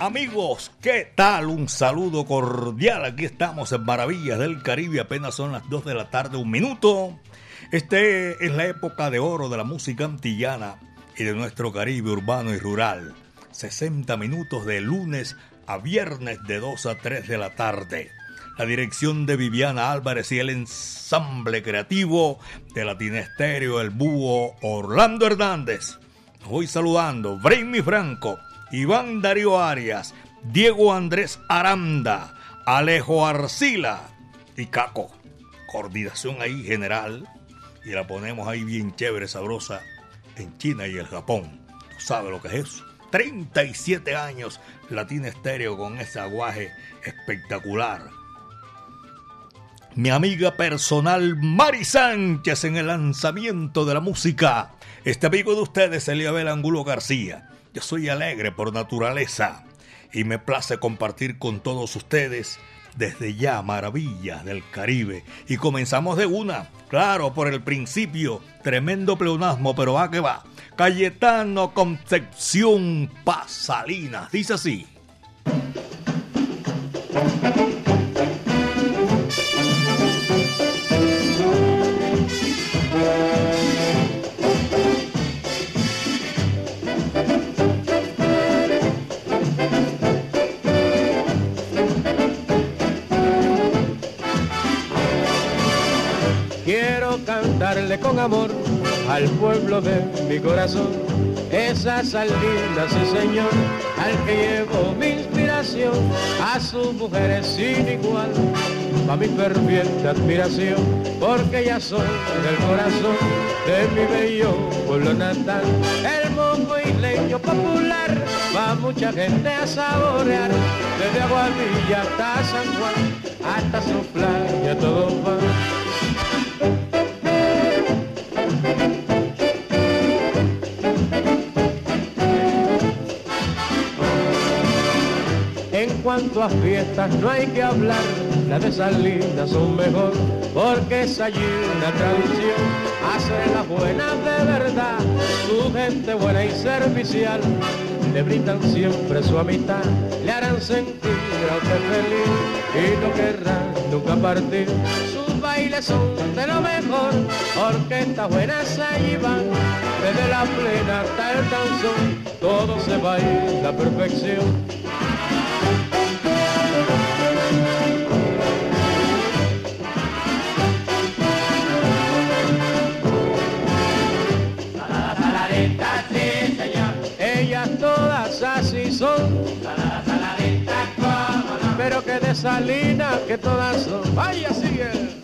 Amigos, ¿qué tal? Un saludo cordial. Aquí estamos en Maravillas del Caribe. Apenas son las 2 de la tarde, un minuto. Este es la época de oro de la música antillana y de nuestro Caribe urbano y rural. 60 minutos de lunes a viernes de 2 a 3 de la tarde. La dirección de Viviana Álvarez y el ensamble creativo de Latina Estéreo, el búho Orlando Hernández. voy saludando, Brainy Franco Iván Darío Arias, Diego Andrés Aranda, Alejo Arcila y Caco. Coordinación ahí general y la ponemos ahí bien chévere, sabrosa en China y el Japón. ¿Tú sabes lo que es eso? 37 años Latina Estéreo con ese aguaje espectacular. Mi amiga personal Mari Sánchez en el lanzamiento de la música. Este amigo de ustedes, Eliabel Angulo García. Yo soy alegre por naturaleza y me place compartir con todos ustedes desde ya maravillas del Caribe. Y comenzamos de una, claro, por el principio, tremendo pleonasmo, pero va que va. Cayetano Concepción Pasalinas, dice así. Con amor al pueblo de mi corazón. Esa salida, sí señor, al que llevo mi inspiración, a su mujer es sin igual, a mi ferviente admiración, porque ya soy del corazón de mi bello pueblo natal, el mongo isleño popular, va mucha gente a saborear, desde Aguadilla hasta San Juan, hasta su playa todo va cuanto a fiestas no hay que hablar, las de Salinas son mejor, porque es allí una tradición, hacer las buenas de verdad, su gente buena y servicial, le brindan siempre su amistad, le harán sentir a usted feliz. Y no querrá nunca partir. Sus bailes son de lo mejor, orquestas buenas allí van, desde la plena hasta el danzón, todo se baila a perfección Pero que de salina que todas son. Vaya, sigue.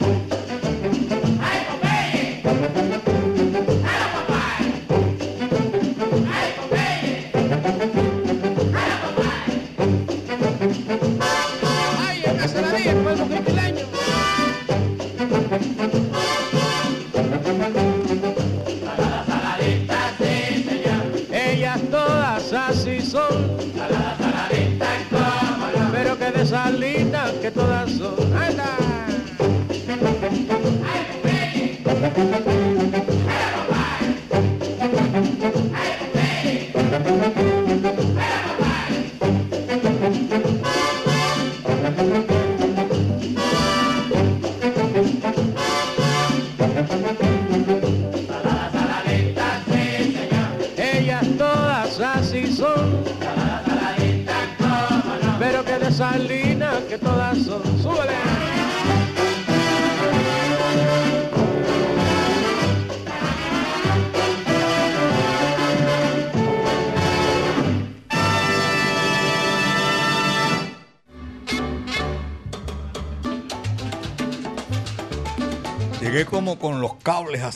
Que todas son. ¡Anda!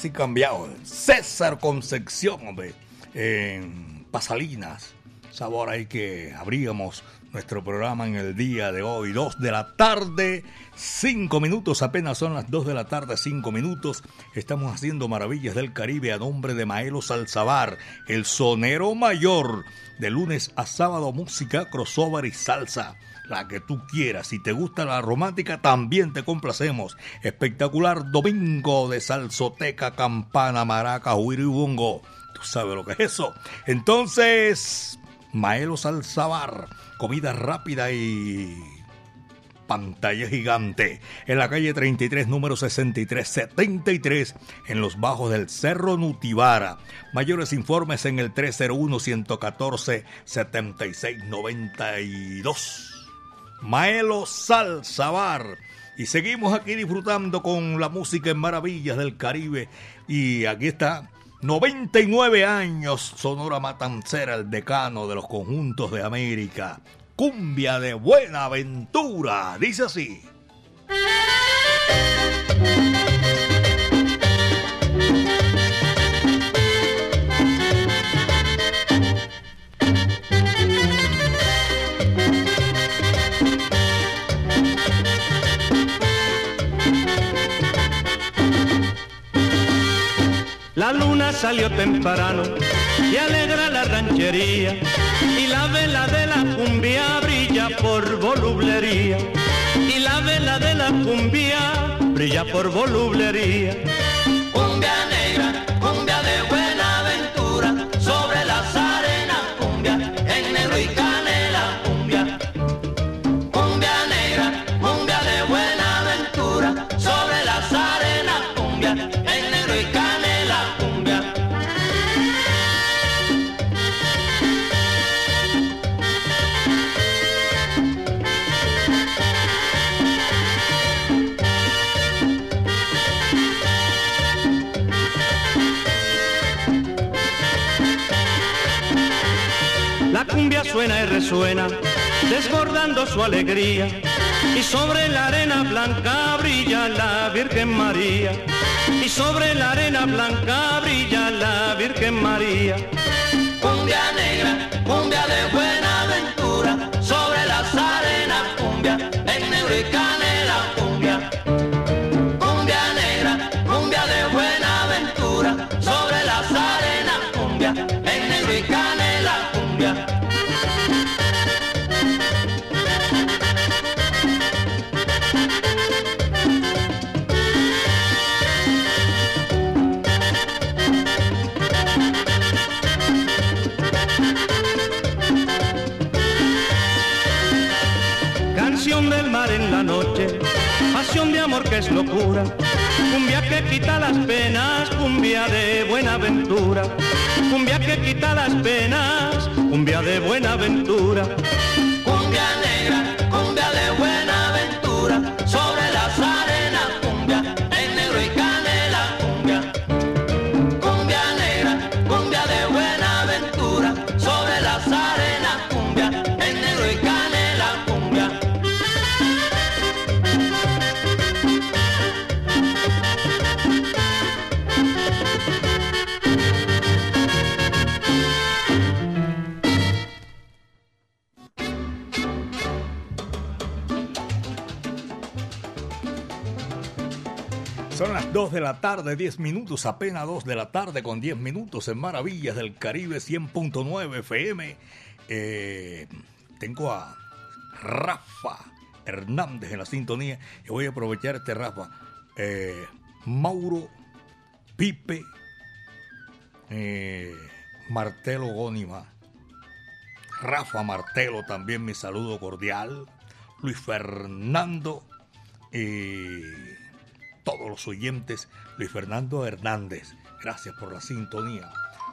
Así cambiados. César Concepción, en Pasalinas. Sabor ahí que abríamos nuestro programa en el día de hoy. Dos de la tarde, cinco minutos, apenas son las dos de la tarde, cinco minutos. Estamos haciendo maravillas del Caribe a nombre de Maelo Salzabar, el sonero mayor. De lunes a sábado, música, crossover y salsa la que tú quieras. Si te gusta la romántica, también te complacemos. Espectacular domingo de salsoteca, campana, maraca, huiribungo. Tú sabes lo que es eso. Entonces, Maelo Salsabar, comida rápida y pantalla gigante en la calle 33, número 6373, en los bajos del Cerro Nutibara. Mayores informes en el 301-114-7692. Maelo Salsabar. Y seguimos aquí disfrutando con la música en maravillas del Caribe. Y aquí está 99 años, Sonora Matancera, el decano de los conjuntos de América. Cumbia de Buenaventura, dice así. La luna salió temprano y alegra la ranchería y la vela de la cumbia brilla por volublería y la vela de la cumbia brilla por volublería. Resuena, desbordando su alegría. Y sobre la arena blanca brilla la Virgen María. Y sobre la arena blanca brilla la Virgen María. Cumbia negra, cumbia de buena aventura, sobre las arenas cumbia, en negro que es locura. Cumbia que quita las penas, cumbia de buena aventura. Cumbia que quita las penas, cumbia de buena aventura. 2 de la tarde, 10 minutos, apenas 2 de la tarde con 10 minutos en Maravillas del Caribe 100.9 FM. Eh, tengo a Rafa Hernández en la sintonía y voy a aprovechar este Rafa. Eh, Mauro Pipe eh, Martelo Gónima. Rafa Martelo también mi saludo cordial. Luis Fernando y todos los oyentes. Luis Fernando Hernández, gracias por la sintonía.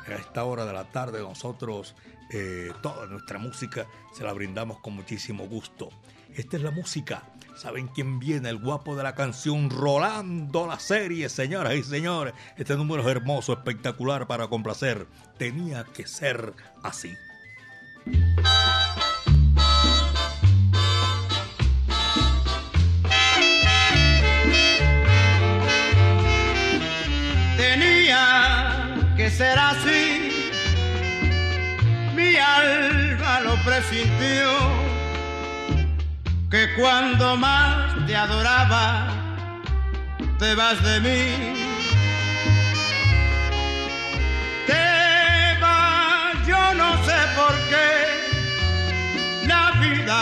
A esta hora de la tarde nosotros eh, toda nuestra música se la brindamos con muchísimo gusto. Esta es la música. ¿Saben quién viene? El guapo de la canción Rolando la serie, señoras y señores. Este número es hermoso, espectacular para complacer. Tenía que ser así. Que ser así mi alma lo presintió, que cuando más te adoraba, te vas de mí. Te vas, yo no sé por qué, la vida,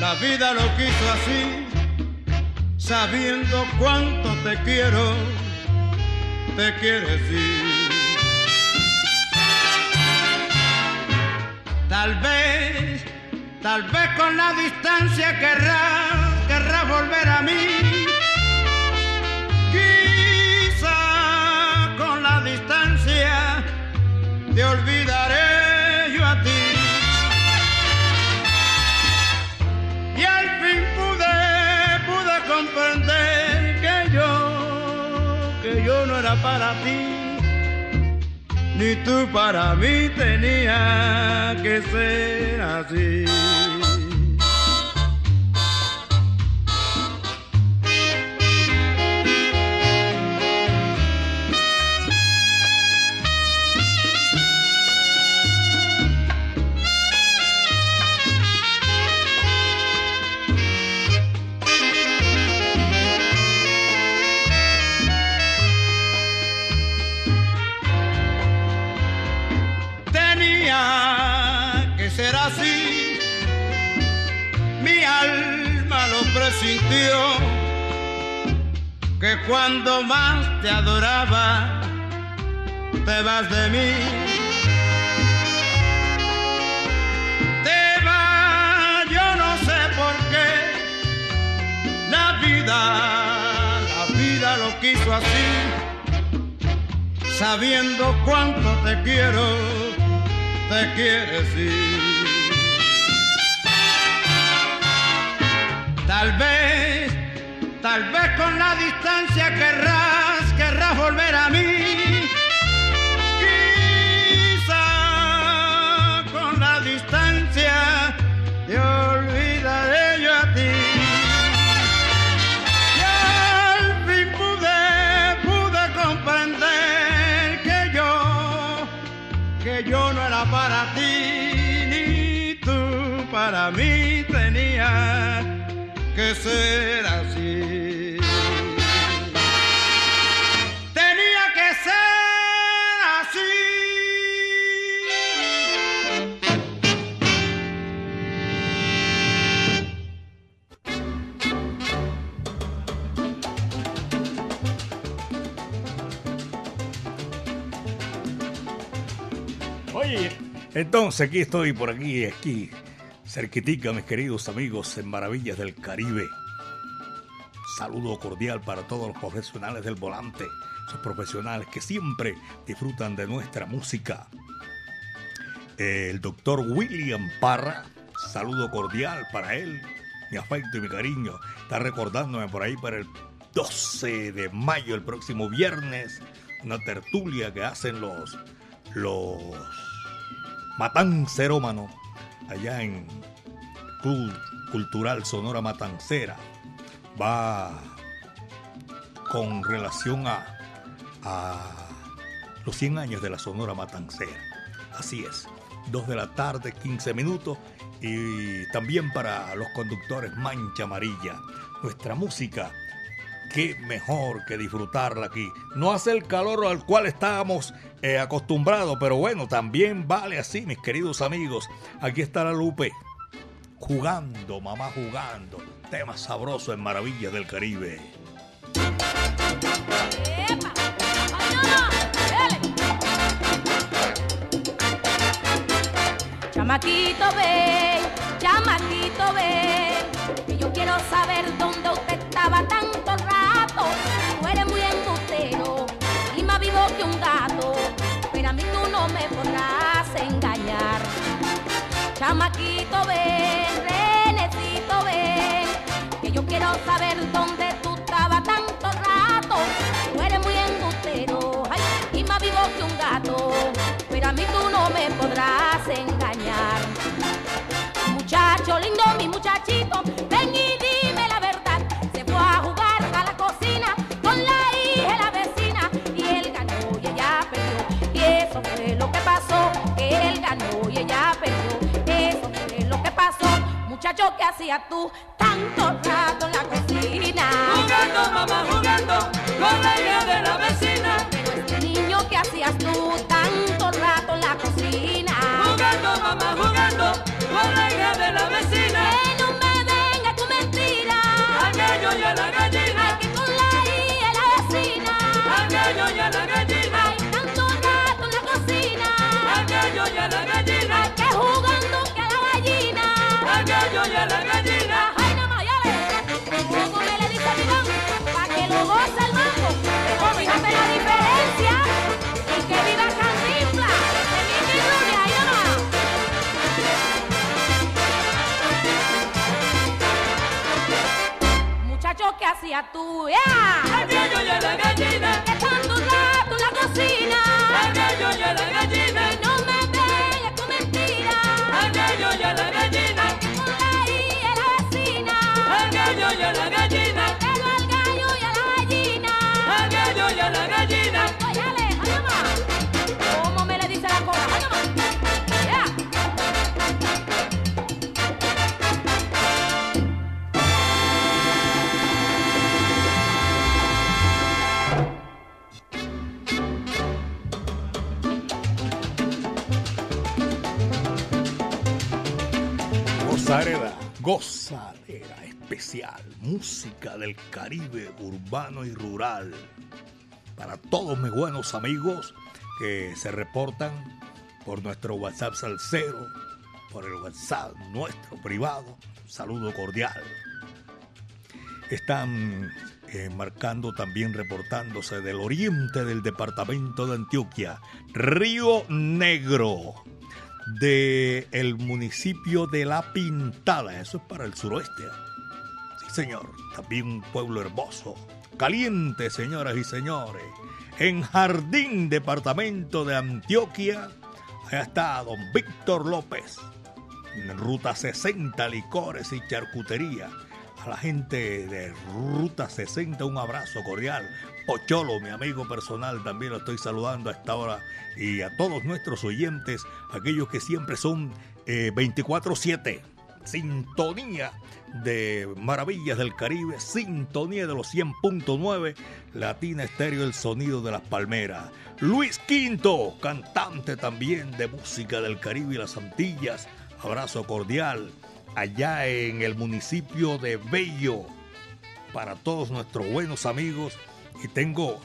la vida lo quiso así, sabiendo cuánto te quiero, te quieres ir. Tal vez, tal vez con la distancia querrás, querrás volver a mí. Para ti ni tú para mí tenía que ser así. Cuando más te adoraba, te vas de mí. Te vas, yo no sé por qué, la vida, la vida lo quiso así sabiendo cuánto te quiero, te quieres ir. Tal vez, tal vez con la distancia querrás, querrás volver a mí. Entonces aquí estoy por aquí, aquí, cerquitica, mis queridos amigos en Maravillas del Caribe. Saludo cordial para todos los profesionales del volante, esos profesionales que siempre disfrutan de nuestra música. El doctor William Parra, saludo cordial para él, mi afecto y mi cariño. Está recordándome por ahí para el 12 de mayo, el próximo viernes, una tertulia que hacen los, los matancerómanos allá en Club Cultural Sonora Matancera. Va con relación a, a los 100 años de la Sonora Matancera. Así es, 2 de la tarde, 15 minutos. Y también para los conductores Mancha Amarilla. Nuestra música qué mejor que disfrutarla aquí. No hace el calor al cual estábamos eh, acostumbrados, pero bueno, también vale así, mis queridos amigos. Aquí está la Lupe, jugando, mamá jugando. Tema sabroso en Maravillas del Caribe. ¡Epa! Chamaquito, ven, chamaquito, ven, que yo quiero saber no me podrás engañar. chamaquito, ven, Renecito, ven, que yo quiero saber dónde tú estabas tanto rato. Tú eres muy embustero, y más vivo que un gato, pero a mí tú no me podrás engañar. Muchacho lindo, mi muchachito, muchacho, ¿qué hacías tú tanto rato en la cocina? Jugando, mamá, jugando con la hija de la vecina. Pero este niño, ¿qué hacías tú tanto rato en la cocina? Jugando, mamá, jugando con la hija de la vecina. Muchacho, ¿qué especial, música del Caribe urbano y rural. Para todos mis buenos amigos que se reportan por nuestro WhatsApp Salcero, por el WhatsApp nuestro privado, saludo cordial. Están eh, marcando también, reportándose del oriente del departamento de Antioquia, Río Negro de el municipio de La Pintada, eso es para el suroeste. Sí, señor, también un pueblo hermoso, caliente, señoras y señores. En Jardín, departamento de Antioquia, allá está don Víctor López. En Ruta 60, licores y charcutería. A la gente de Ruta 60, un abrazo cordial. Pocholo, mi amigo personal, también lo estoy saludando a esta hora. Y a todos nuestros oyentes, aquellos que siempre son eh, 24-7. Sintonía de Maravillas del Caribe, sintonía de los 100.9, Latina Estéreo, el sonido de las palmeras. Luis Quinto, cantante también de música del Caribe y las Antillas. Abrazo cordial allá en el municipio de Bello para todos nuestros buenos amigos y tengo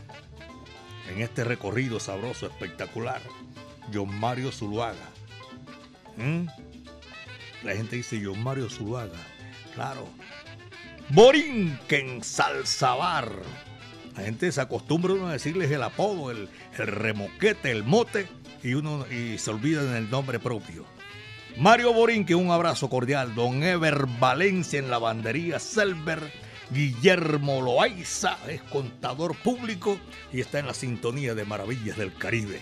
en este recorrido sabroso, espectacular, John Mario Zuluaga. ¿Mm? La gente dice John Mario Zuluaga, claro. Borinquen Salsabar. La gente se acostumbra uno a decirles el apodo, el, el remoquete, el mote, y uno y se olvidan el nombre propio. Mario Borinque, un abrazo cordial. Don Ever Valencia en lavandería Selber. Guillermo Loaiza es contador público y está en la sintonía de Maravillas del Caribe.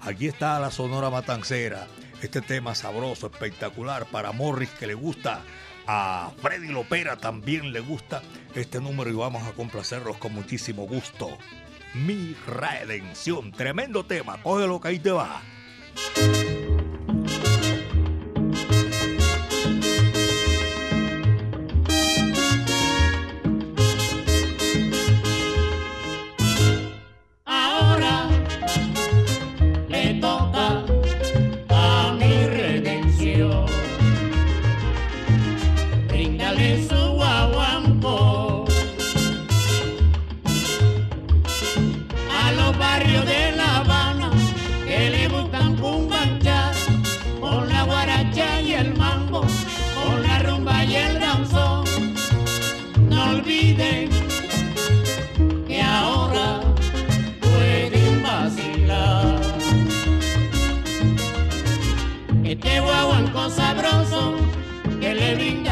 Aquí está la Sonora Matancera. Este tema sabroso, espectacular para Morris que le gusta. A Freddy Lopera también le gusta este número y vamos a complacerlos con muchísimo gusto. Mi redención, tremendo tema, cógelo que ahí te va. living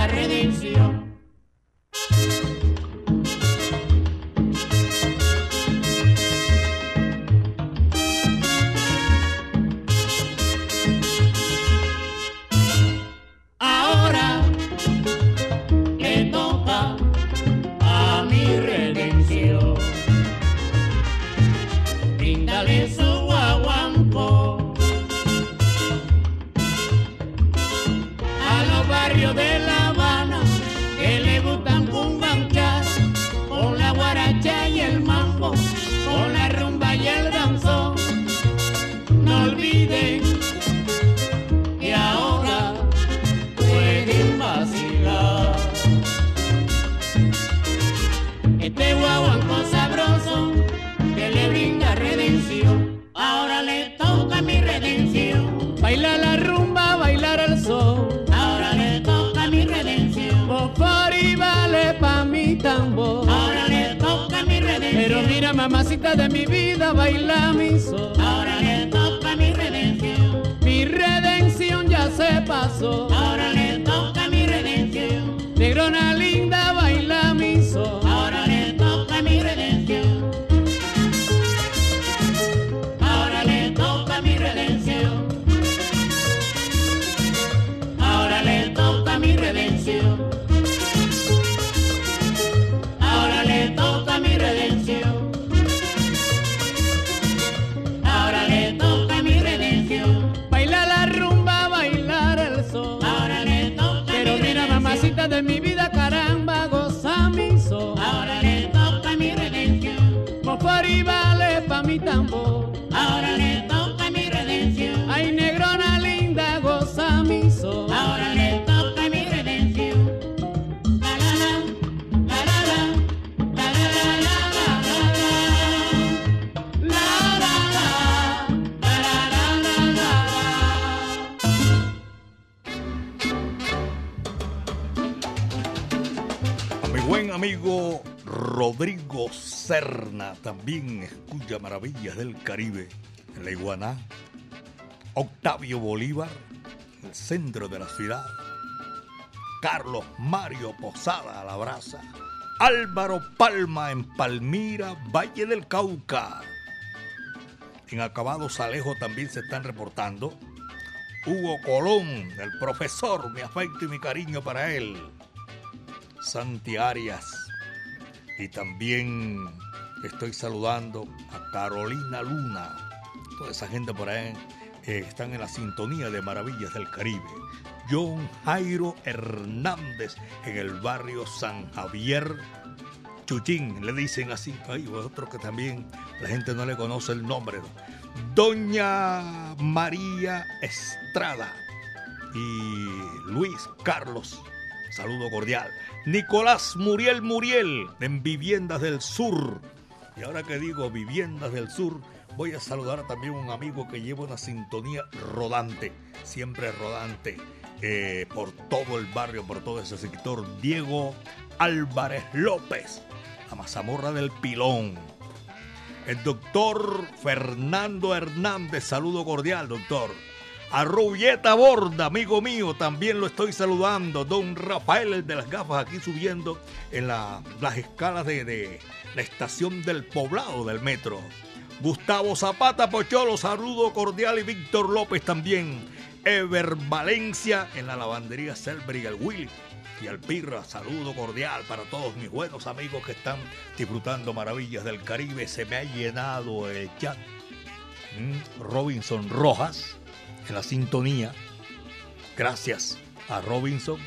Serna también escucha Maravillas del Caribe en la Iguaná. Octavio Bolívar, el centro de la ciudad. Carlos Mario Posada a la brasa. Álvaro Palma en Palmira, Valle del Cauca. En Acabados Alejo también se están reportando. Hugo Colón, el profesor, mi afecto y mi cariño para él. Santi Arias. Y también estoy saludando a Carolina Luna. Toda esa gente por ahí eh, están en la sintonía de Maravillas del Caribe. John Jairo Hernández en el barrio San Javier. Chuchín, le dicen así. Hay otro que también la gente no le conoce el nombre. Doña María Estrada y Luis Carlos. Saludo cordial. Nicolás Muriel Muriel en Viviendas del Sur. Y ahora que digo Viviendas del Sur, voy a saludar también a un amigo que lleva una sintonía rodante, siempre rodante, eh, por todo el barrio, por todo ese sector. Diego Álvarez López, la mazamorra del pilón. El doctor Fernando Hernández, saludo cordial, doctor. A Rubieta Borda, amigo mío, también lo estoy saludando. Don Rafael, el de las gafas, aquí subiendo en la- las escalas de, de la estación del poblado del metro. Gustavo Zapata Pocholo, saludo cordial. Y Víctor López también. Ever Valencia en la lavandería Selberg, el Willy y al Pirra, saludo cordial para todos mis buenos amigos que están disfrutando maravillas del Caribe. Se me ha llenado el chat. Mm, Robinson Rojas en la sintonía. Gracias a Robinson.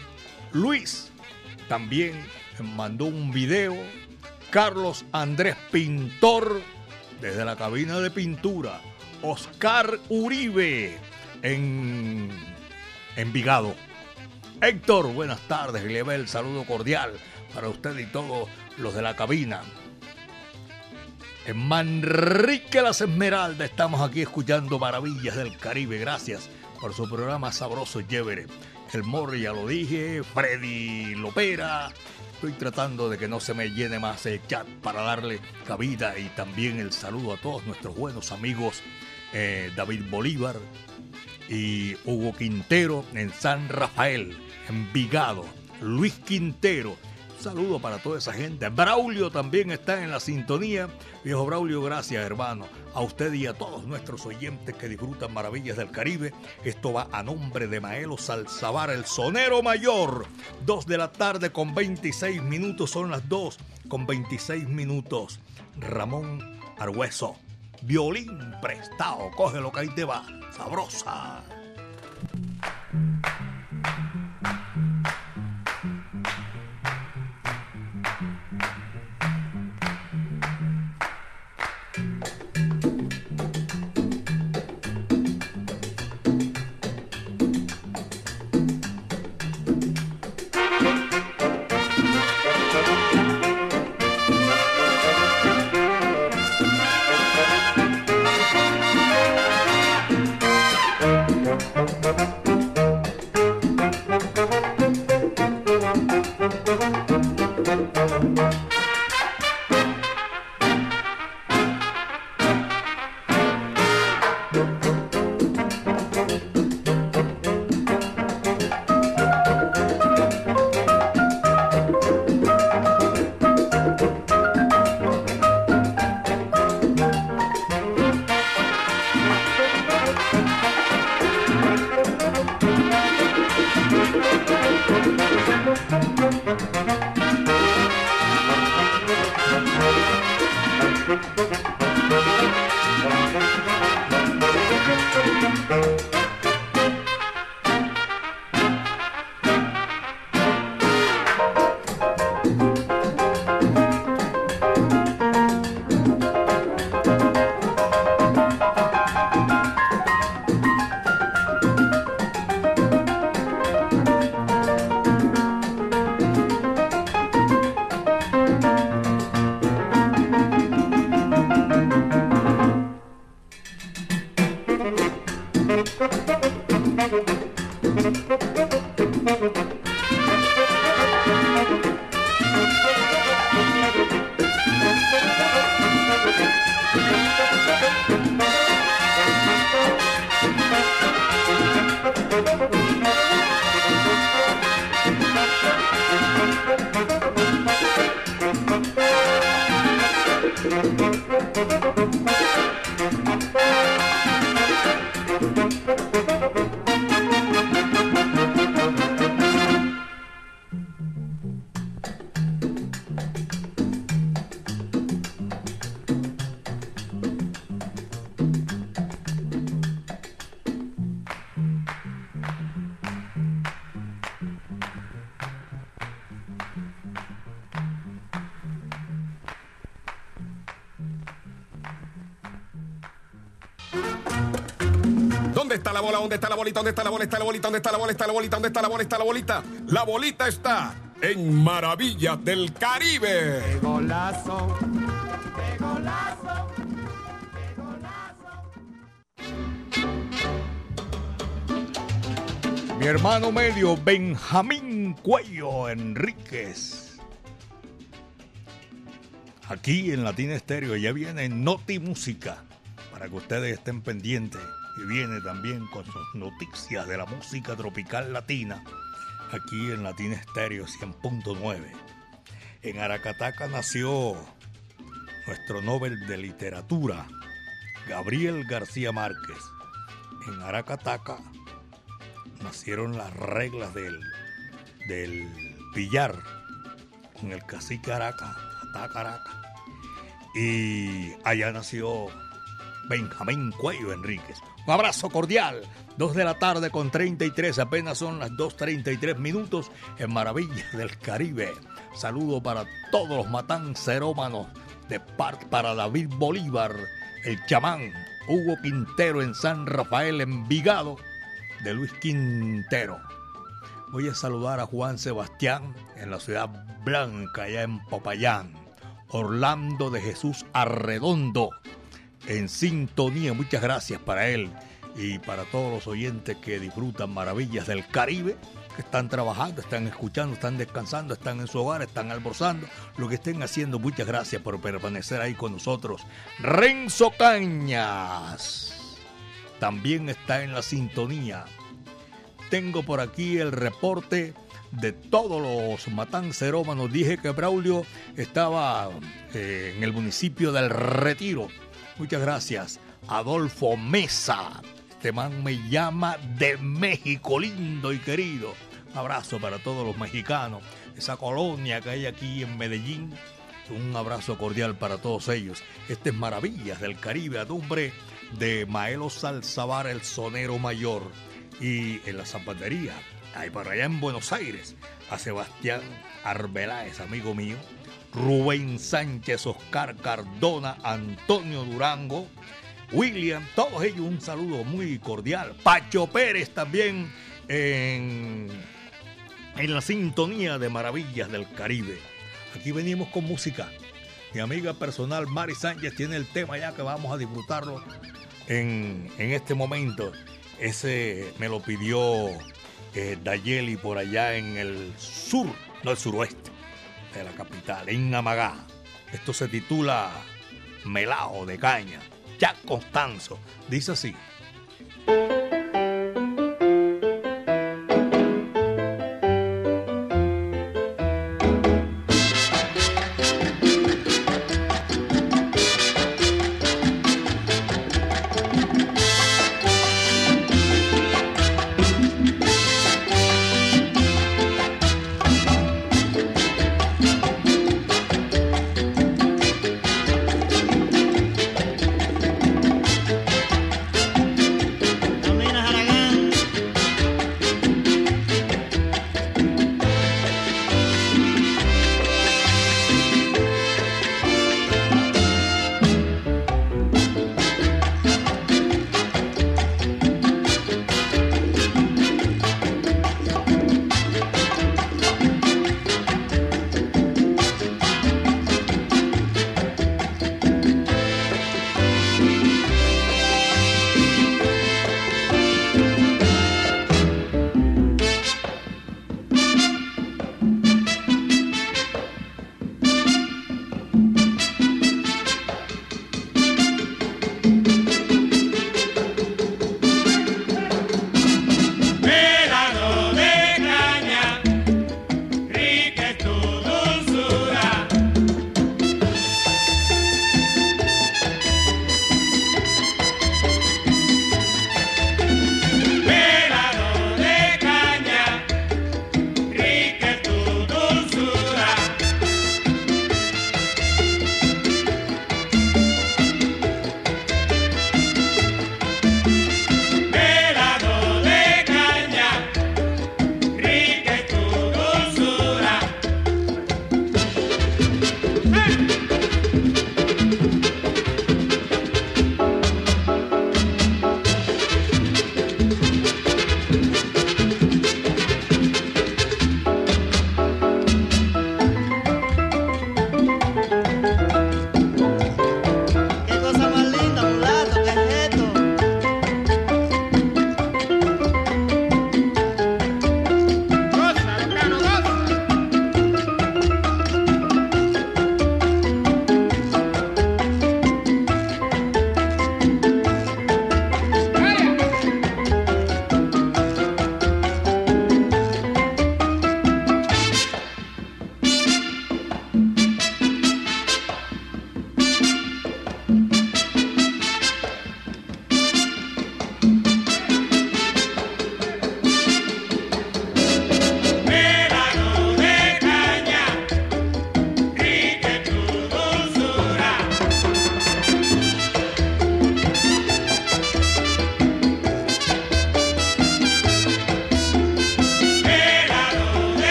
Luis también mandó un video. Carlos Andrés Pintor desde la cabina de pintura. Oscar Uribe en Envigado. Héctor, buenas tardes. Le va el saludo cordial para usted y todos los de la cabina. En Manrique Las Esmeraldas estamos aquí escuchando Maravillas del Caribe. Gracias por su programa sabroso y. El Morri ya lo dije, Freddy Lopera. Estoy tratando de que no se me llene más el chat para darle cabida y también el saludo a todos nuestros buenos amigos eh, David Bolívar, y Hugo Quintero en San Rafael, Envigado, Luis Quintero. Saludo para toda esa gente. Braulio también está en la sintonía. Viejo Braulio, gracias hermano. A usted y a todos nuestros oyentes que disfrutan maravillas del Caribe. Esto va a nombre de Maelo Salzabar, el sonero mayor. Dos de la tarde con 26 minutos, son las dos con 26 minutos. Ramón Argüeso, violín prestado, coge lo que ahí te va, sabrosa. Bolita? ¿Dónde está la bola? ¿Está la bolita? ¿Dónde está la bola? ¿Está la bolita? ¿Dónde está la bola? ¿Está la bolita? La bolita está en Maravillas del Caribe. Golazo. Mi hermano medio, Benjamín Cuello Enríquez. Aquí en Latina Estéreo ya viene Noti Música para que ustedes estén pendientes. Y viene también con sus noticias de la música tropical latina aquí en Latina Estéreo 100.9. En Aracataca nació nuestro Nobel de Literatura, Gabriel García Márquez. En Aracataca nacieron las reglas del, del billar con el cacique Araca, Ataca Araca. Y allá nació Benjamín Cuello Enríquez. Un abrazo cordial. Dos de la tarde con 33, apenas son las 2.33 minutos en Maravillas del Caribe. Saludo para todos los matancerómanos de parte para David Bolívar, el chamán, Hugo Quintero en San Rafael, Envigado, de Luis Quintero. Voy a saludar a Juan Sebastián en la ciudad blanca, allá en Popayán. Orlando de Jesús Arredondo en sintonía. Muchas gracias para él y para todos los oyentes que disfrutan maravillas del Caribe, que están trabajando, están escuchando, están descansando, están en su hogar, están almorzando, lo que estén haciendo. Muchas gracias por permanecer ahí con nosotros. Renzo Cañas. también está en la sintonía. Tengo por aquí el reporte de todos los matancerómanos. Dije que Braulio estaba eh, en el municipio del Retiro. Muchas gracias. Adolfo Mesa. Este man me llama de México, lindo y querido. Abrazo para todos los mexicanos. Esa colonia que hay aquí en Medellín. Un abrazo cordial para todos ellos. Este es Maravillas del Caribe a nombre de Maelo Salzabar, el sonero mayor. Y en la zapatería, ahí para allá en Buenos Aires, a Sebastián Arbeláez, amigo mío. Rubén Sánchez, Oscar Cardona, Antonio Durango, William, todos ellos un saludo muy cordial. Pacho Pérez también en, en la sintonía de Maravillas del Caribe. Aquí venimos con música. Mi amiga personal Mari Sánchez tiene el tema ya que vamos a disfrutarlo en, en este momento. Ese me lo pidió eh, Dayeli por allá en el sur, no el suroeste de la capital, en Namagá. Esto se titula Melao de Caña. Jack Constanzo. Dice así.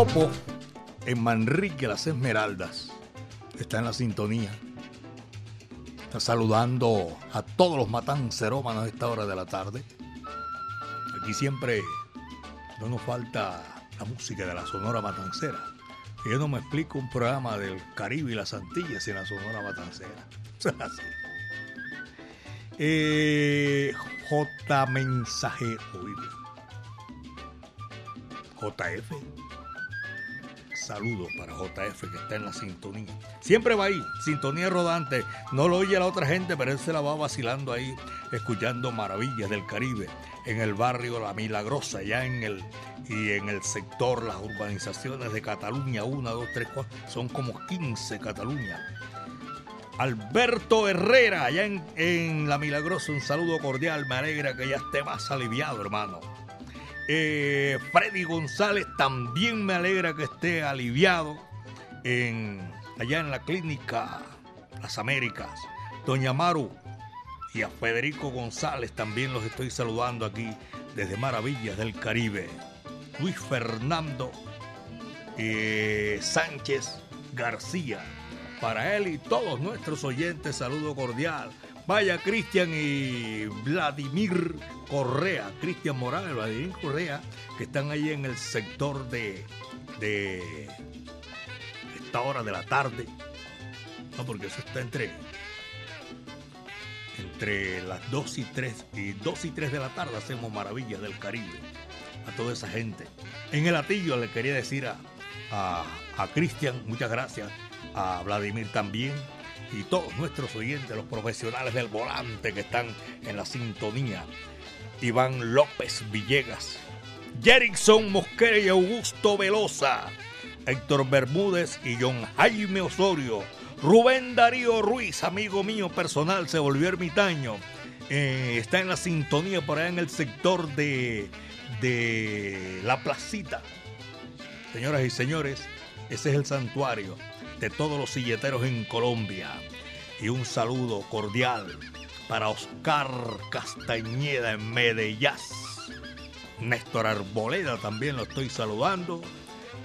Topo en Manrique Las Esmeraldas está en la sintonía. Está saludando a todos los matancerómanos a esta hora de la tarde. Aquí siempre no nos falta la música de la Sonora Matancera. Yo no me explico un programa del Caribe y las Antillas sin la Sonora Matancera. Así. Eh, J Mensajero. JF. Saludos para JF que está en la sintonía. Siempre va ahí, sintonía rodante. No lo oye la otra gente, pero él se la va vacilando ahí, escuchando maravillas del Caribe en el barrio La Milagrosa, ya en el y en el sector, las urbanizaciones de Cataluña, 1, 2, 3, 4, son como 15 Cataluña. Alberto Herrera, allá en, en La Milagrosa, un saludo cordial, me alegra que ya esté más aliviado, hermano. Eh, Freddy González también me alegra que esté aliviado en, allá en la clínica Las Américas. Doña Maru y a Federico González también los estoy saludando aquí desde Maravillas del Caribe. Luis Fernando eh, Sánchez García. Para él y todos nuestros oyentes, saludo cordial. Vaya Cristian y Vladimir Correa, Cristian Morales, Vladimir Correa, que están ahí en el sector de, de esta hora de la tarde. No, porque eso está entre entre las 2 y 3 y 2 y 3 de la tarde hacemos maravillas del Caribe a toda esa gente. En el atillo le quería decir a, a, a Cristian, muchas gracias, a Vladimir también y todos nuestros oyentes, los profesionales del volante que están en la sintonía. Iván López Villegas, Jerickson Mosquera y Augusto Velosa, Héctor Bermúdez y John Jaime Osorio, Rubén Darío Ruiz, amigo mío personal, se volvió ermitaño. Eh, está en la sintonía por allá en el sector de, de La Placita. Señoras y señores, ese es el santuario de todos los silleteros en Colombia. Y un saludo cordial para Oscar Castañeda en Medellín. Néstor Arboleda también lo estoy saludando.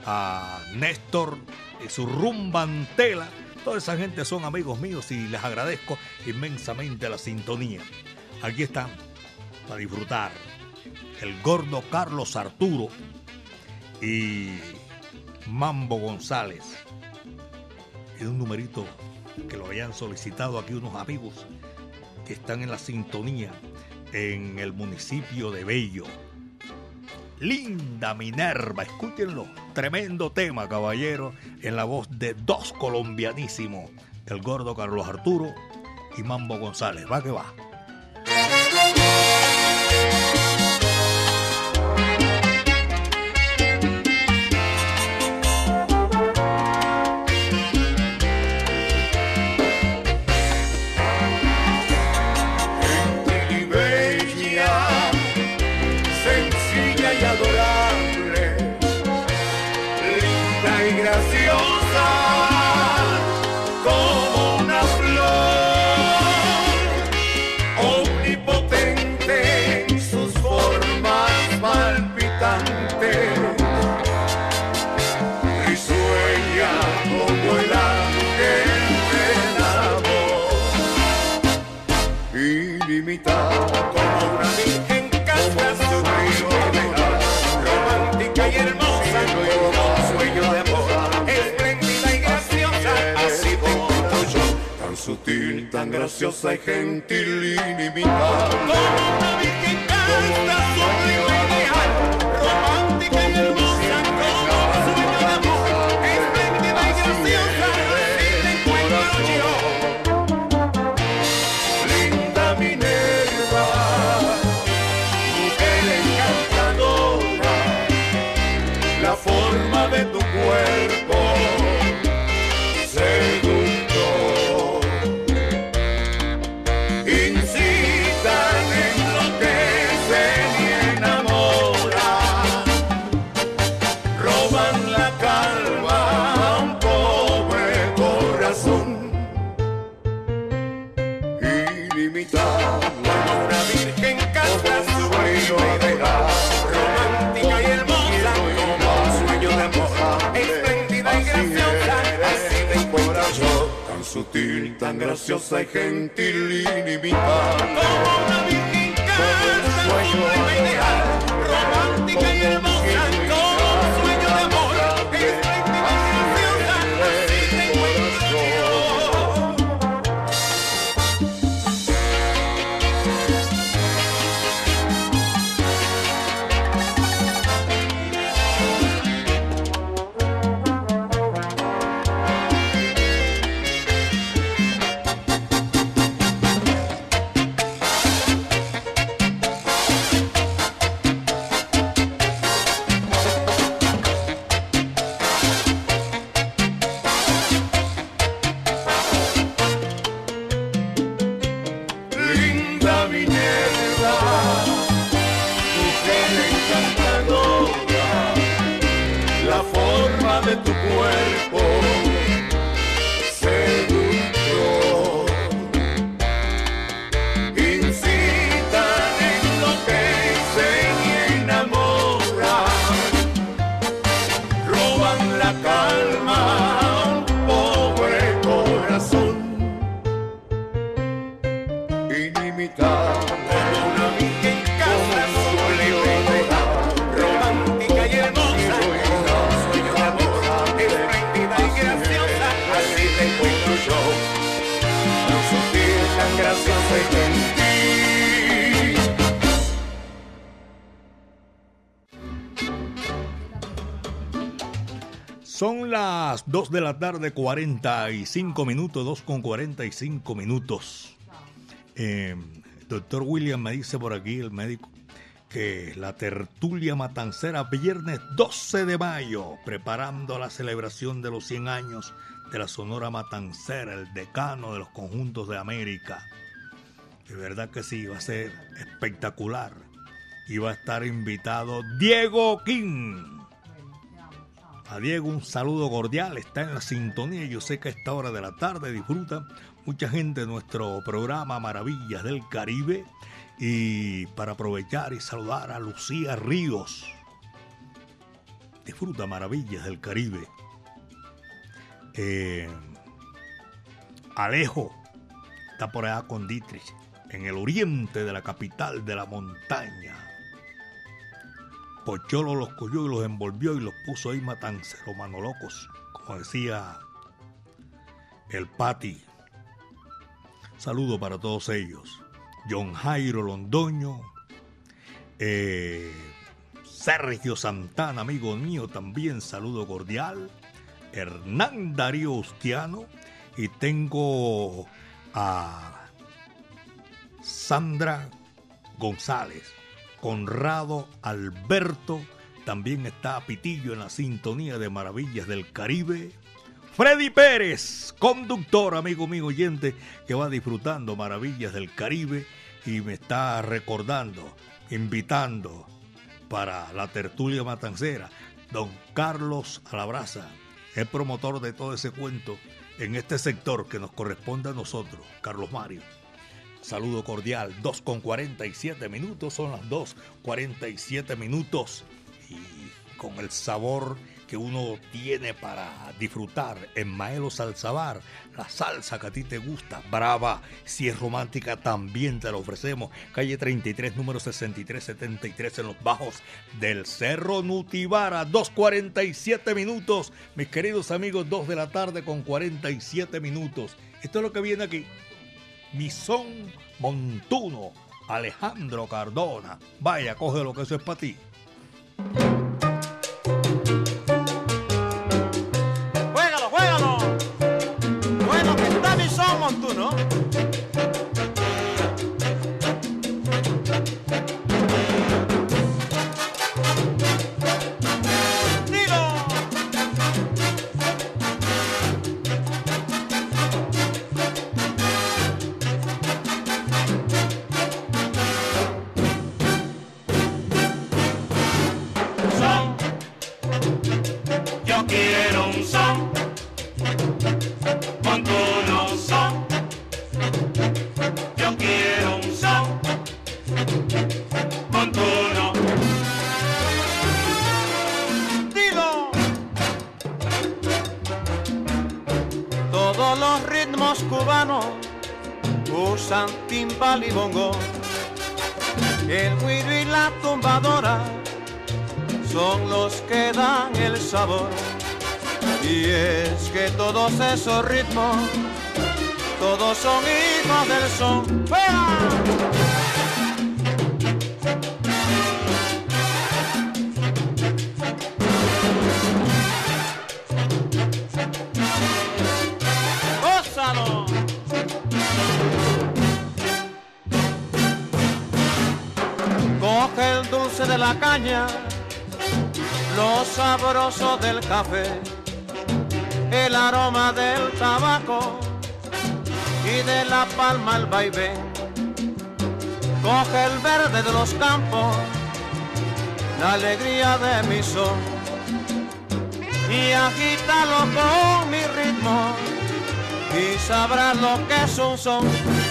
A Néstor y su rumbantela. Toda esa gente son amigos míos y les agradezco inmensamente la sintonía. Aquí están para disfrutar el gordo Carlos Arturo y Mambo González. Es un numerito que lo hayan solicitado aquí unos amigos que están en la sintonía en el municipio de Bello. Linda Minerva, escúchenlo. Tremendo tema, caballero, en la voz de dos colombianísimos, el gordo Carlos Arturo y Mambo González. Va que va. Tan graciosa y gentil, inimitable. Como una virgen casta, sublime ideal, 2 de la tarde, 45 minutos, 2 con 45 minutos. El doctor William me dice por aquí, el médico, que la tertulia matancera viernes 12 de mayo, preparando la celebración de los 100 años de la Sonora Matancera, el decano de los conjuntos de América. De verdad que sí, va a ser espectacular. Y va a estar invitado Diego King. A Diego un saludo cordial, está en la sintonía y yo sé que a esta hora de la tarde disfruta mucha gente de nuestro programa Maravillas del Caribe y para aprovechar y saludar a Lucía Ríos. Disfruta Maravillas del Caribe. Eh, Alejo está por allá con Dietrich, en el oriente de la capital de la montaña. Pocholo los cogió y los envolvió y los puso ahí matanceros, mano locos, como decía el Pati. Saludo para todos ellos. John Jairo Londoño, eh, Sergio Santana, amigo mío, también saludo cordial. Hernán Darío Ustiano y tengo a Sandra González. Conrado Alberto, también está Pitillo en la sintonía de Maravillas del Caribe. Freddy Pérez, conductor, amigo mío oyente, que va disfrutando Maravillas del Caribe y me está recordando, invitando para la tertulia matancera, don Carlos Alabraza, el promotor de todo ese cuento en este sector que nos corresponde a nosotros, Carlos Mario. Saludo cordial, 2 con 47 minutos, son las 2.47 minutos. Y con el sabor que uno tiene para disfrutar en Maelo Salsabar, la salsa que a ti te gusta, brava, si es romántica también te la ofrecemos, calle 33, número 6373 en los bajos del Cerro Nutibara, 2.47 minutos, mis queridos amigos, 2 de la tarde con 47 minutos, esto es lo que viene aquí. Misón Montuno, Alejandro Cardona. Vaya, coge lo que eso es para ti. Esos ritmos, todos son hijos del son. ¡Fuera! Coge el dulce de la caña, lo sabroso del café, el aroma del tabaco y de la palma el vaivén. Coge el verde de los campos, la alegría de mi son y agítalo con mi ritmo y sabrás lo que es un. Son.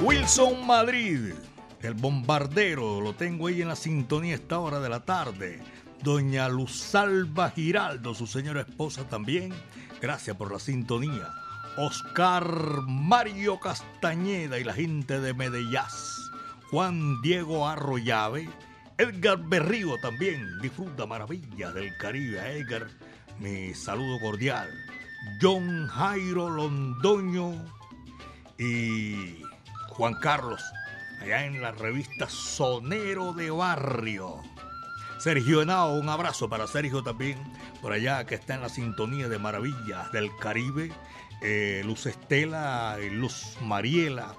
Wilson Madrid, el bombardero, lo tengo ahí en la sintonía a esta hora de la tarde. Doña Luzalba Giraldo, su señora esposa también, gracias por la sintonía. Oscar Mario Castañeda y la gente de Medellás. Juan Diego Arroyave. Edgar Berrío también disfruta maravillas del Caribe. Edgar, mi saludo cordial. John Jairo Londoño y Juan Carlos, allá en la revista Sonero de Barrio. Sergio Henao, un abrazo para Sergio también, por allá que está en la sintonía de Maravillas del Caribe. Eh, Luz Estela Luz Mariela.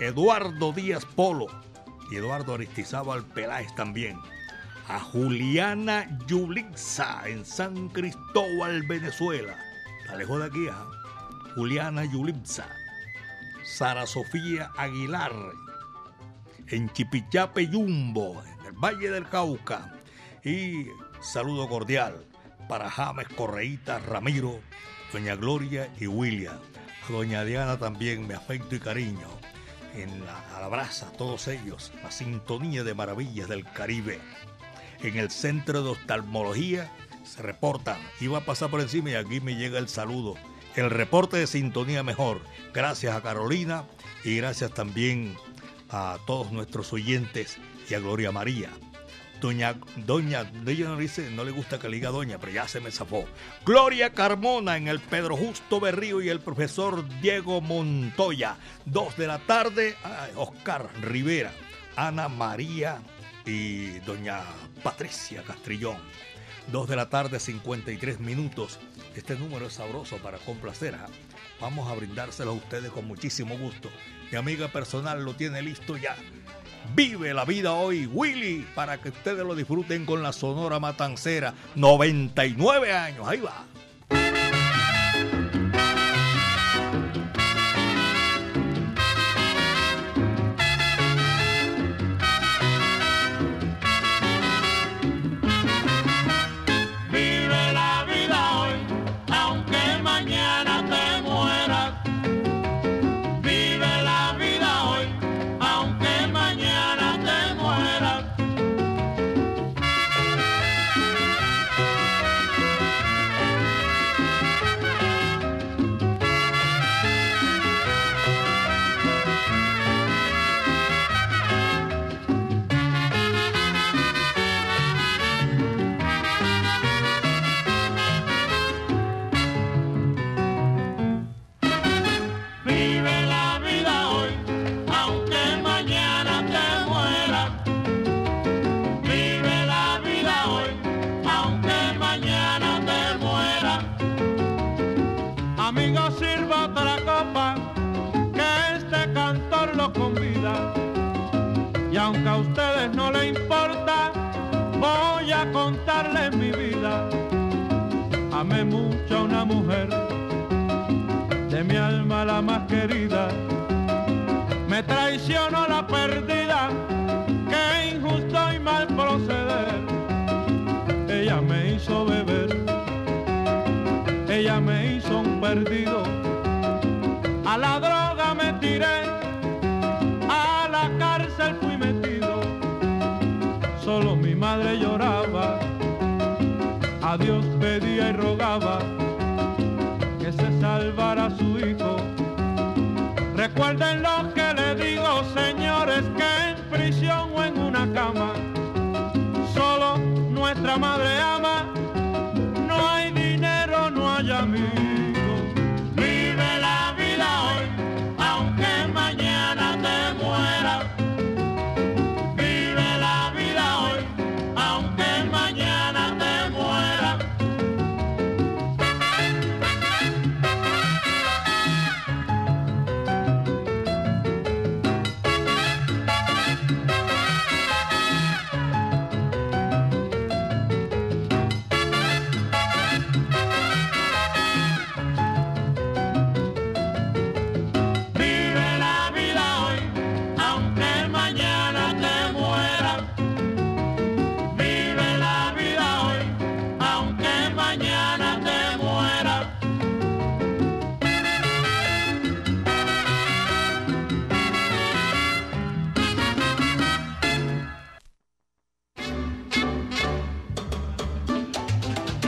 Eduardo Díaz Polo y Eduardo Aristizábal Peláez también. A Juliana Yulixa en San Cristóbal, Venezuela. Está lejos de aquí, ¿ah? Juliana Yulixa. Sara Sofía Aguilar, en Chipichape Yumbo, en el Valle del Cauca. Y saludo cordial para James Correíta Ramiro, Doña Gloria y William. A Doña Diana también me afecto y cariño. En la, a la brasa, todos ellos, la sintonía de maravillas del Caribe. En el centro de oftalmología se reportan. Iba a pasar por encima y aquí me llega el saludo el reporte de sintonía mejor. Gracias a Carolina y gracias también a todos nuestros oyentes y a Gloria María. Doña, doña, ella no dice, no le gusta que le diga doña, pero ya se me zafó. Gloria Carmona en el Pedro Justo Berrío y el profesor Diego Montoya. Dos de la tarde, Oscar Rivera, Ana María y doña Patricia Castrillón. Dos de la tarde, 53 minutos. Este número es sabroso para complacer. ¿ah? Vamos a brindárselo a ustedes con muchísimo gusto. Mi amiga personal lo tiene listo ya. Vive la vida hoy, Willy, para que ustedes lo disfruten con la Sonora Matancera. 99 años, ahí va. Aunque a ustedes no les importa, voy a contarles mi vida. Amé mucho a una mujer, de mi alma la más querida. Me traicionó la perdida, que injusto y mal proceder. Ella me hizo beber, ella me hizo un perdido. A la droga me tiré, que se salvara su hijo. Recuerden lo que le digo, señores, que en prisión o en una cama, solo nuestra madre ama,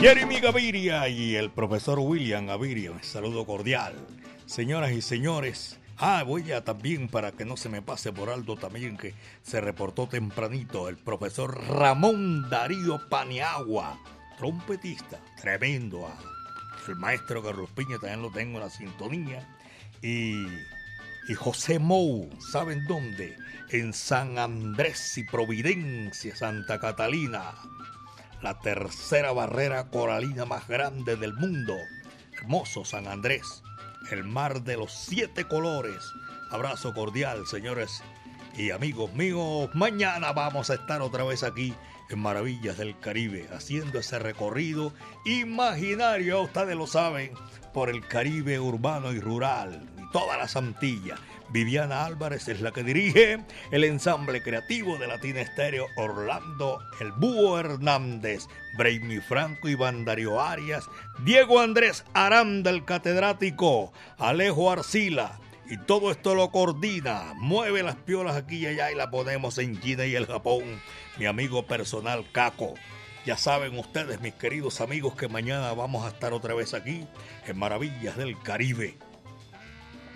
Jeremy Gaviria y el profesor William Gaviria, un saludo cordial. Señoras y señores, ah, voy a también para que no se me pase por alto también que se reportó tempranito el profesor Ramón Darío Paniagua, trompetista, tremendo. ah. El maestro Carlos Piña también lo tengo en la sintonía. Y, y José Mou, ¿saben dónde? En San Andrés y Providencia, Santa Catalina la tercera barrera coralina más grande del mundo. Hermoso San Andrés, el mar de los siete colores. Abrazo cordial, señores y amigos míos. Mañana vamos a estar otra vez aquí en Maravillas del Caribe, haciendo ese recorrido imaginario, ustedes lo saben, por el Caribe urbano y rural y todas las Antillas. Viviana Álvarez es la que dirige el ensamble creativo de Latina Estéreo Orlando El Búho Hernández, Braimi Franco y Darío Arias, Diego Andrés Aranda el catedrático, Alejo Arcila, y todo esto lo coordina, mueve las piolas aquí y allá y la ponemos en China y el Japón. Mi amigo personal Caco. Ya saben ustedes, mis queridos amigos, que mañana vamos a estar otra vez aquí en Maravillas del Caribe.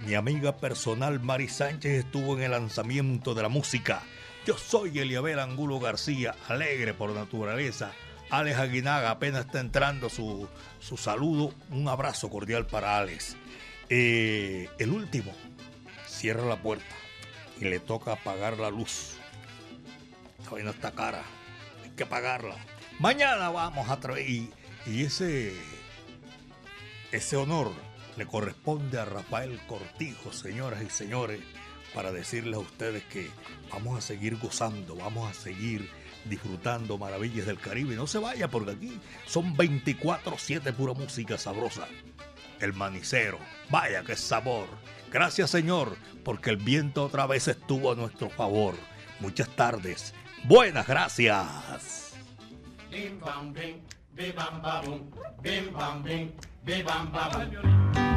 Mi amiga personal Mari Sánchez estuvo en el lanzamiento de la música. Yo soy Eliabel Angulo García, alegre por naturaleza. Alex Aguinaga apenas está entrando su, su saludo. Un abrazo cordial para Alex. Eh, el último cierra la puerta y le toca apagar la luz. Esta vaina está cara, hay que apagarla. Mañana vamos a traer y, y ese ese honor le corresponde a Rafael Cortijo, señoras y señores, para decirles a ustedes que vamos a seguir gozando, vamos a seguir disfrutando maravillas del Caribe. No se vaya porque aquí son 24/7 pura música sabrosa. El manicero, vaya que sabor. Gracias Señor, porque el viento otra vez estuvo a nuestro favor. Muchas tardes. Buenas gracias. Bim bam bim, bam bim Bebam babam.